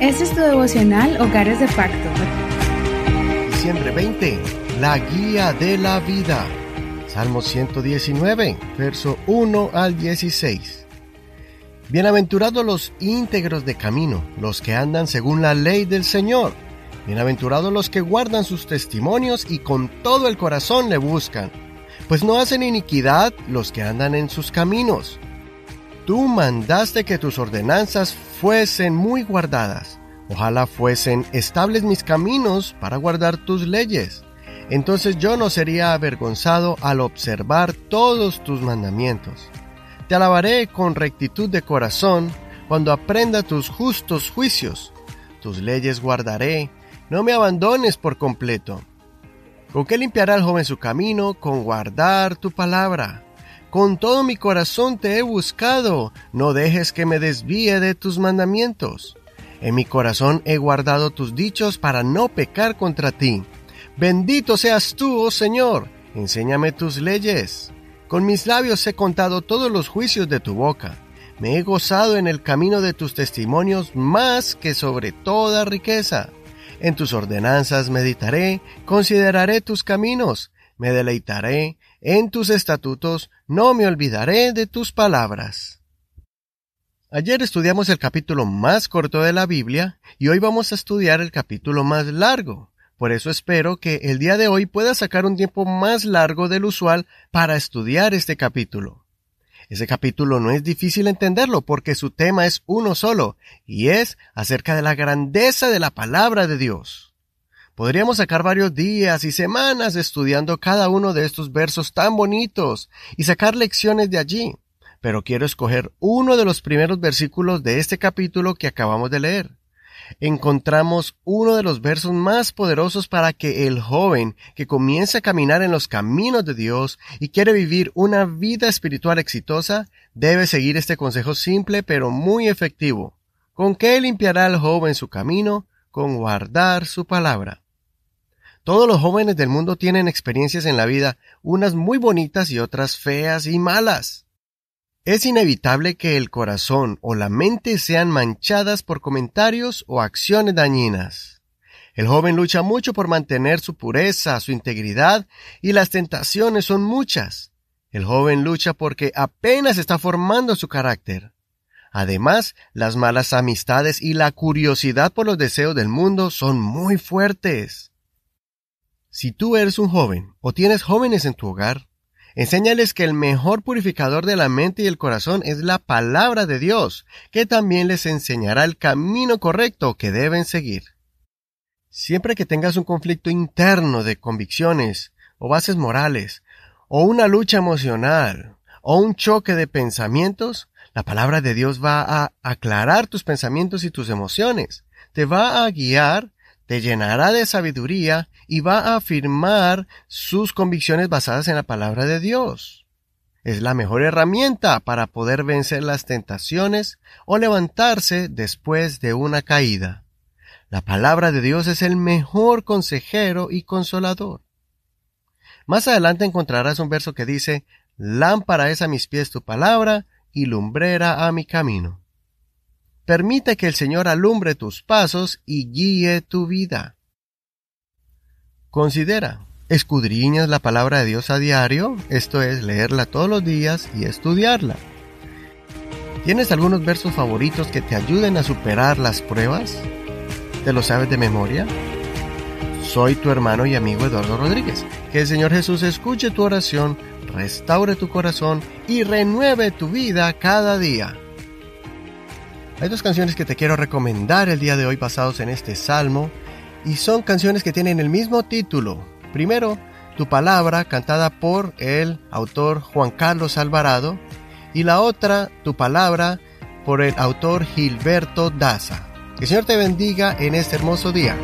Este es tu devocional Hogares de Pacto. Diciembre 20, la guía de la vida. Salmo 119, verso 1 al 16. Bienaventurados los íntegros de camino, los que andan según la ley del Señor. Bienaventurados los que guardan sus testimonios y con todo el corazón le buscan, pues no hacen iniquidad los que andan en sus caminos. Tú mandaste que tus ordenanzas fuesen muy guardadas. Ojalá fuesen estables mis caminos para guardar tus leyes. Entonces yo no sería avergonzado al observar todos tus mandamientos. Te alabaré con rectitud de corazón cuando aprenda tus justos juicios. Tus leyes guardaré, no me abandones por completo. ¿Con qué limpiará el joven su camino? Con guardar tu palabra. Con todo mi corazón te he buscado, no dejes que me desvíe de tus mandamientos. En mi corazón he guardado tus dichos para no pecar contra ti. Bendito seas tú, oh Señor, enséñame tus leyes. Con mis labios he contado todos los juicios de tu boca. Me he gozado en el camino de tus testimonios más que sobre toda riqueza. En tus ordenanzas meditaré, consideraré tus caminos, me deleitaré en tus estatutos, no me olvidaré de tus palabras. Ayer estudiamos el capítulo más corto de la Biblia y hoy vamos a estudiar el capítulo más largo. Por eso espero que el día de hoy pueda sacar un tiempo más largo del usual para estudiar este capítulo. Ese capítulo no es difícil entenderlo porque su tema es uno solo y es acerca de la grandeza de la palabra de Dios. Podríamos sacar varios días y semanas estudiando cada uno de estos versos tan bonitos y sacar lecciones de allí, pero quiero escoger uno de los primeros versículos de este capítulo que acabamos de leer. Encontramos uno de los versos más poderosos para que el joven que comience a caminar en los caminos de Dios y quiere vivir una vida espiritual exitosa debe seguir este consejo simple pero muy efectivo. ¿Con qué limpiará el joven su camino? Con guardar su palabra. Todos los jóvenes del mundo tienen experiencias en la vida, unas muy bonitas y otras feas y malas. Es inevitable que el corazón o la mente sean manchadas por comentarios o acciones dañinas. El joven lucha mucho por mantener su pureza, su integridad, y las tentaciones son muchas. El joven lucha porque apenas está formando su carácter. Además, las malas amistades y la curiosidad por los deseos del mundo son muy fuertes. Si tú eres un joven o tienes jóvenes en tu hogar, enséñales que el mejor purificador de la mente y el corazón es la palabra de Dios, que también les enseñará el camino correcto que deben seguir. Siempre que tengas un conflicto interno de convicciones o bases morales, o una lucha emocional, o un choque de pensamientos, la palabra de Dios va a aclarar tus pensamientos y tus emociones, te va a guiar te llenará de sabiduría y va a afirmar sus convicciones basadas en la palabra de Dios. Es la mejor herramienta para poder vencer las tentaciones o levantarse después de una caída. La palabra de Dios es el mejor consejero y consolador. Más adelante encontrarás un verso que dice, Lámpara es a mis pies tu palabra y lumbrera a mi camino. Permite que el Señor alumbre tus pasos y guíe tu vida. Considera, ¿escudriñas la palabra de Dios a diario? Esto es, leerla todos los días y estudiarla. ¿Tienes algunos versos favoritos que te ayuden a superar las pruebas? ¿Te lo sabes de memoria? Soy tu hermano y amigo Eduardo Rodríguez. Que el Señor Jesús escuche tu oración, restaure tu corazón y renueve tu vida cada día. Hay dos canciones que te quiero recomendar el día de hoy basados en este salmo y son canciones que tienen el mismo título. Primero, Tu palabra cantada por el autor Juan Carlos Alvarado y la otra, Tu palabra por el autor Gilberto Daza. Que el Señor te bendiga en este hermoso día.